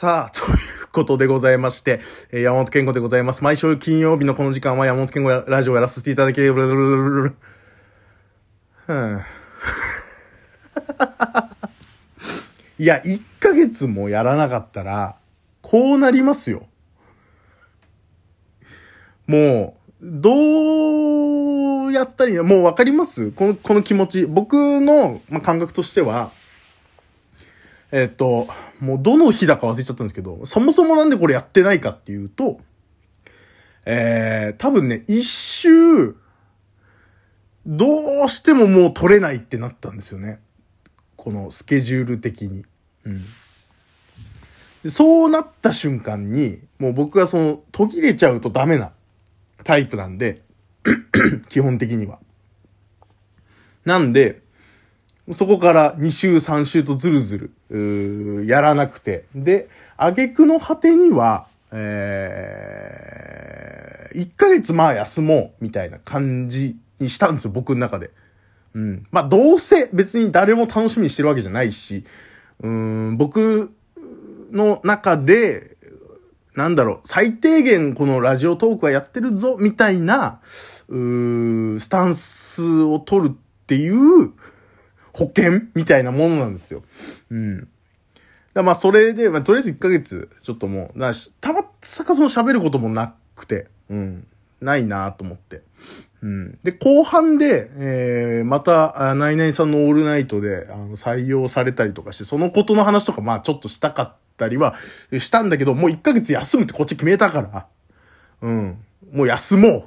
さあ、ということでございまして、えー山本健吾でございます。毎週金曜日のこの時間は山本健吾ラジオをやらせていただき、ブルルルルルルうんいや、1ヶ月もやらなかったら、こうなりますよ。もう、どうやったらいいのもうわかります？この、この気持ち。僕の、まあ、感覚としては、えっ、と、もうどの日だか忘れちゃったんですけど、そもそもなんでこれやってないかっていうと、えー、多分ね、一周、どうしてももう取れないってなったんですよね。このスケジュール的に。うん。そうなった瞬間に、もう僕はその途切れちゃうとダメなタイプなんで、基本的には。なんで、そこから2週3週とずるずる、やらなくて。で、挙句の果てには、えー、1ヶ月まあ休もう、みたいな感じにしたんですよ、僕の中で。うん。まあ、どうせ別に誰も楽しみにしてるわけじゃないし、うん、僕の中で、なんだろう、最低限このラジオトークはやってるぞ、みたいな、うースタンスを取るっていう保険みたいなものなんですよ。うん。だまあ、それで、まあ、とりあえず1ヶ月、ちょっともう、なしたまさかその喋ることもなくて、うん。ないなと思って。うん。で、後半で、えー、また、ナイナイさんのオールナイトで、あの、採用されたりとかして、そのことの話とか、まあ、ちょっとしたかったりは、したんだけど、もう1ヶ月休むってこっち決めたから、うん。もう休もう。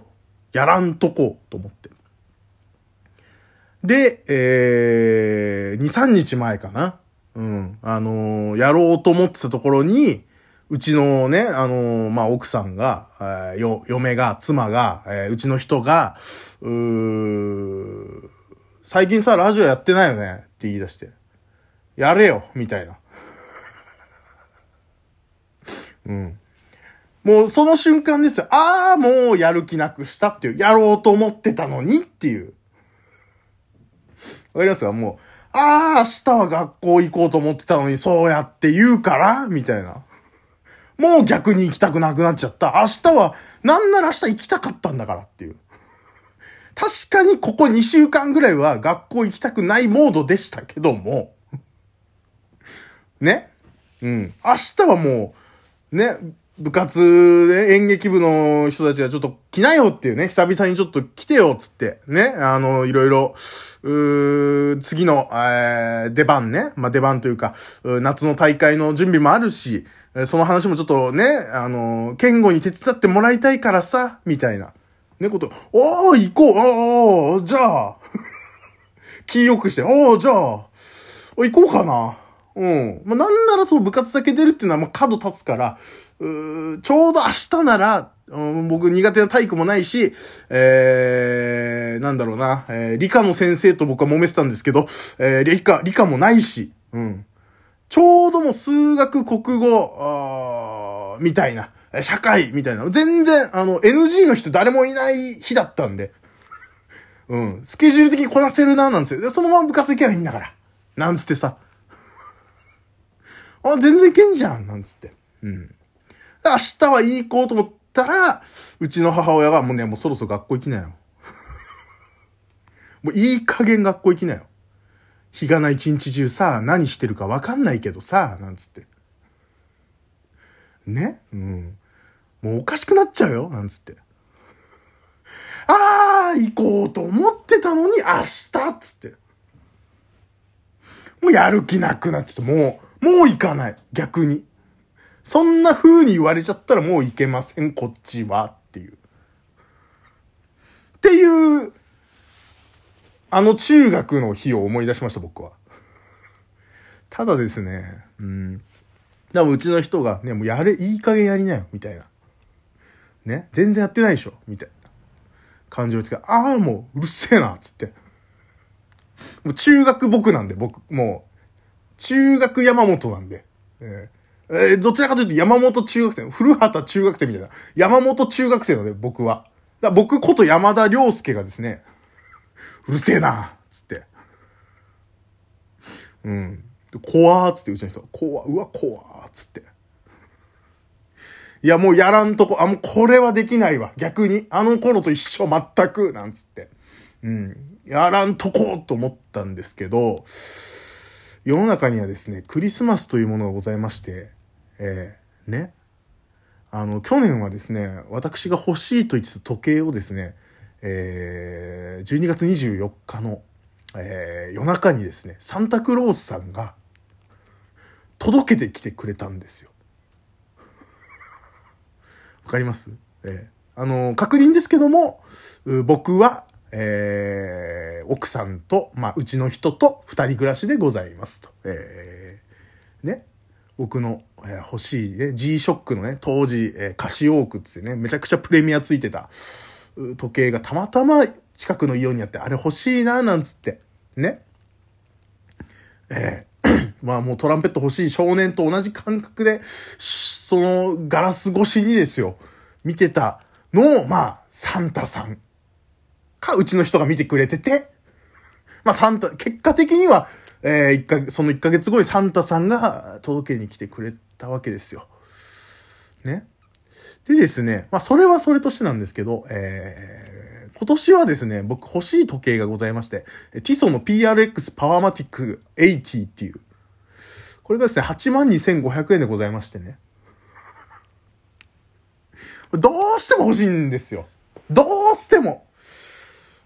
やらんとこう、と思って。で、えー、2、3日前かな。うん。あのーやろうと思ってたところに、うちのね、あのーまあ、奥さんが、えーよ、嫁が、妻が、えーうちの人が、うー最近さ、ラジオやってないよね？って言い出して。やれよみたいな。うん。もうその瞬間ですよ。ああ、もうやる気なくしたっていう。やろうと思ってたのにっていう。わかりますか？もう、ああ、明日は学校行こうと思ってたのに、そうやって言うから？みたいな。もう逆に行きたくなくなっちゃった。明日は、なんなら明日行きたかったんだからっていう。確かにここ2週間ぐらいは学校行きたくないモードでしたけども。ね？うん。明日はもう、ね、部活で演劇部の人たちがちょっと来なよっていうね、久々にちょっと来てよっつって、ね、あの、いろいろ、う次の、えー出番ね、まあ、出番というか、う夏の大会の準備もあるし、その話もちょっとね、あの、健吾に手伝ってもらいたいからさ、みたいな。ね、こと、おー、行こう、おー、じゃあ、気よくして、おー、じゃあ、行こうかな。うん。まあ、なんならそう部活だけ出るっていうのはまあ角立つから、うちょうど明日なら、僕苦手な体育もないし、えー、なんだろうな、えー理科の先生と僕は揉めてたんですけど、えー、理科、理科もないし、うん。ちょうどもう数学、国語、みたいな、社会、みたいな。全然、あの、NG の人誰もいない日だったんで。うん。スケジュール的にこなせるな、なんつって。でそのまま部活行けばいいんだから。なんつってさ。あ、全然いけんじゃん、なんつって。うん。明日はいいこうと思ったら、うちの母親が、もうね、もうそろそろ学校行きなよ。もういい加減学校行きなよ。日がない一日中さ、何してるかわかんないけどさ、なんつって。ね？うん。もうおかしくなっちゃうよ、なんつって。あー、行こうと思ってたのに明日っつって。もうやる気なくなっちゃって、もう、もう行かない。逆に。そんな風に言われちゃったらもう行けません、こっちは。っていう。っていう、あの中学の日を思い出しました、僕は。ただですね、うん。でもうちの人が、ね、もうやれ、いい加減やりなよ、みたいな。ね、全然やってないでしょ、みたいな感じを言ってから、ああ、もううるせえな、つって。もう中学僕なんで、僕、もう、中学山本なんで。えーえーどちらかというと山本中学生、古畑中学生みたいな。山本中学生ので、僕は。だ僕こと山田涼介がですね、うるせえな、つって。うん。で怖ーっつって、うちの人が、怖うわ、怖ーっつって。いや、もうやらんとこ、あ、もうこれはできないわ。逆に。あの頃と一緒、全く、なんつって。うん。やらんとこと思ったんですけど、世の中にはですね、クリスマスというものがございまして、えー、ね。あの、去年はですね、私が欲しいと言ってた時計をですね、えー、12月24日の、えー、夜中にですね、サンタクロースさんが届けてきてくれたんですよ。わかります？えー、あの、確認ですけども、僕は、えー、奥さんと、まあ、うちの人と二人暮らしでございますと。えー、ね。僕の、えー、欲しいね、G-SHOCK のね、当時、えー、カシオークってね、めちゃくちゃプレミアついてた時計がたまたま近くのイオンにあって、あれ欲しいな、なんつって。ね。えー、まあもうトランペット欲しい少年と同じ感覚で、そのガラス越しにですよ、見てたのを、まあ、サンタさんか、うちの人が見てくれてて、まあサンタ、結果的には、えー、一か、その1ヶ月後にサンタさんが届けに来てくれたわけですよ。ね。でですね、まあそれはそれとしてなんですけど、えー、今年はですね、僕欲しい時計がございまして、ティソの PRX パワーマティック80っていう、これがですね、82,500円でございましてね。どうしても欲しいんですよ。どうしても。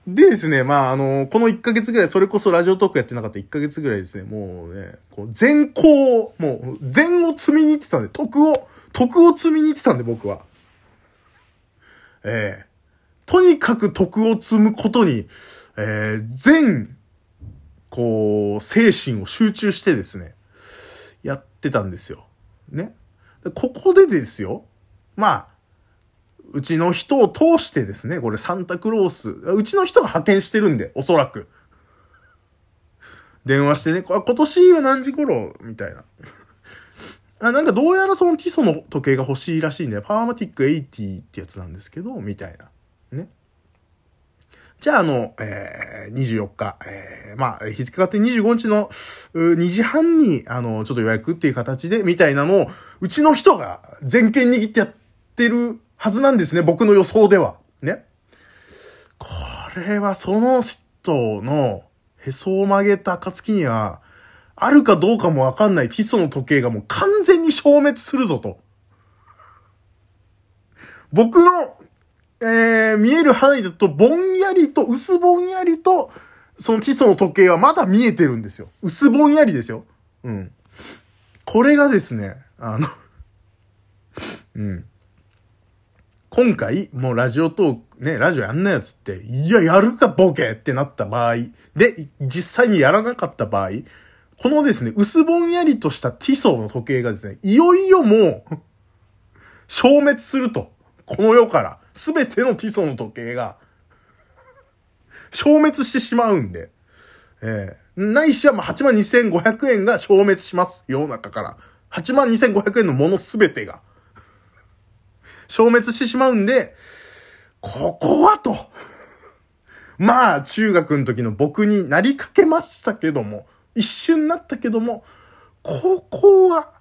でですね、まあ、あの、この1ヶ月ぐらい、それこそラジオトークやってなかった1ヶ月ぐらいですね、もうね、こう、善行を、もう、善を積みに行ってたんで、徳を、徳を積みに行ってたんで、僕は。ええー、とにかく徳を積むことに、えー、全、こう、精神を集中してですね、やってたんですよ。ね。ここでですよ、まあ、うちの人を通してですね、これサンタクロース、うちの人が派遣してるんで、おそらく。電話してね、今年は何時頃？みたいな。あなんかどうやらその基礎の時計が欲しいらしいんで、パーマティック80ってやつなんですけど、みたいな。ね。じゃあ、あの、えー、24日、えー、まあ、日付変わって25日の2時半に、あの、ちょっと予約っていう形で、みたいなのを、うちの人が全権握ってやってるはずなんですね、僕の予想では。ね。これはその人のへそを曲げた暁には、あるかどうかもわかんないティソの時計がもう完全に消滅するぞと。僕の、えー、見える範囲だと、ぼんやりと、薄ぼんやりと、そのティソの時計はまだ見えてるんですよ。薄ぼんやりですよ。うん。これがですね、あの うん。今回、もうラジオトーク、ね、ラジオやんなよつって、いや、やるかボケってなった場合、で、実際にやらなかった場合、このですね、薄ぼんやりとしたティソーの時計がですね、いよいよもう、消滅すると。この世から、すべてのティソーの時計が、消滅してしまうんで、えー、ないしはまあ82,500円が消滅します。世の中から。82,500円のものすべてが。消滅してしまうんで、ここはと。まあ、中学の時の僕になりかけましたけども、一瞬なったけども、ここは、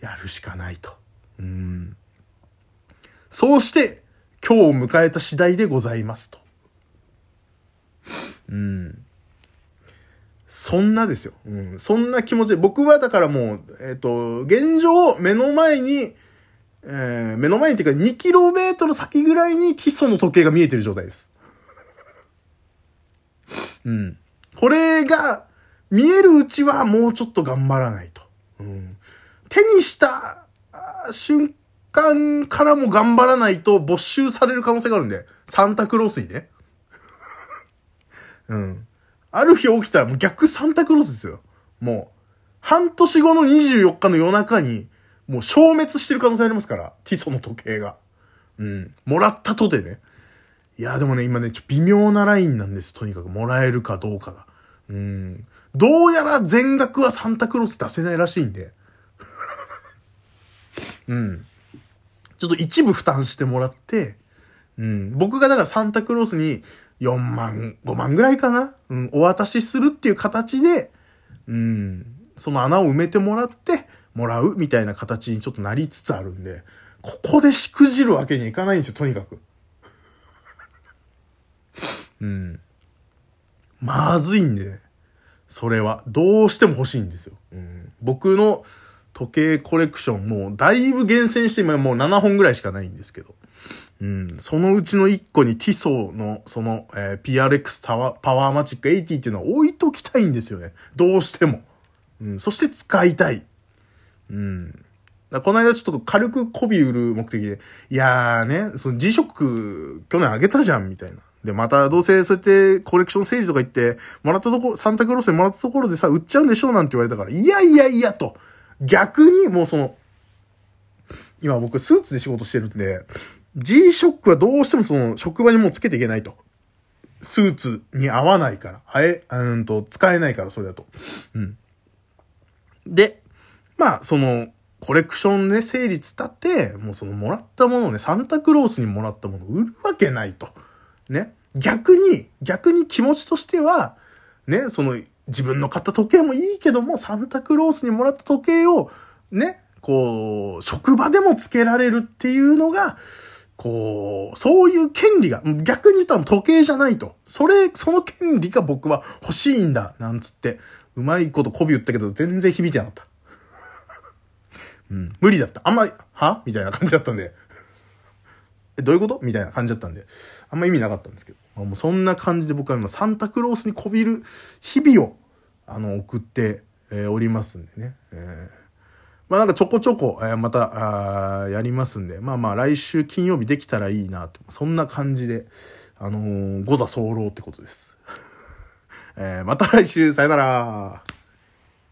やるしかないと。うん。そうして、今日を迎えた次第でございますと。うん。そんなですよ。うん。そんな気持ちで、僕はだからもう、えっ、ー、と、現状、目の前に、えー、目の前にっていうか 2km 先ぐらいに基礎の時計が見えてる状態です。うん。これが、見えるうちはもうちょっと頑張らないと。うん。手にした瞬間からも頑張らないと没収される可能性があるんで、サンタクロースにね。うん。ある日起きたらもう逆サンタクロースですよ。もう、半年後の24日の夜中に、もう消滅してる可能性ありますから、ティソの時計が。うん。もらったとでね。いや、でもね、今ね、ちょ微妙なラインなんです。とにかく、もらえるかどうかが。うん。どうやら全額はサンタクロース出せないらしいんで。うん。ちょっと一部負担してもらって、うん。僕がだからサンタクロースに、4万、5万ぐらいかな？うん、お渡しするっていう形で、うん、その穴を埋めてもらって、もらうみたいな形にちょっとなりつつあるんで、ここでしくじるわけにはいかないんですよ、とにかく。うん。まずいんで、それは。どうしても欲しいんですよ。うん、僕の時計コレクション、もうだいぶ厳選して今もう7本ぐらいしかないんですけど。うん、そのうちの1個にティソーのその、えー、PRX タワパワーマチック80っていうのは置いときたいんですよね。どうしても。うん、そして使いたい。うん。この間ちょっと軽く媚び売る目的で、いやーね、その G ショック去年あげたじゃん、みたいな。で、またどうせそうやってコレクション整理とか言って、もらったとこ、サンタクロースでもらったところでさ、売っちゃうんでしょうなんて言われたから、いやいやいやと。逆にもうその、今僕スーツで仕事してるんで、G ショックはどうしてもその職場にもうつけていけないと。スーツに合わないから。あえ、うんと、使えないから、それだと。うん。で、まあ、その、コレクションね、整理つったって、もうそのもらったものをね、サンタクロースにもらったものを売るわけないと。ね。逆に、逆に気持ちとしては、ね、その、自分の買った時計もいいけども、サンタクロースにもらった時計を、ね、こう、職場でもつけられるっていうのが、こう、そういう権利が、逆に言ったら時計じゃないと。それ、その権利が僕は欲しいんだ、なんつって、うまいこと媚び言ったけど、全然響いてなかった。うん、無理だった。あんま、は？みたいな感じだったんで。え、どういうこと？みたいな感じだったんで。あんま意味なかったんですけど。まあ、もうそんな感じで僕は今、サンタクロースにこびる日々を、あの、送って、えー、おりますんでね。えーまあなんかちょこちょこ、えー、また、あやりますんで、まあまあ来週金曜日できたらいいなと、そんな感じで、あのー、座候ってことです。えー、また来週、さよなら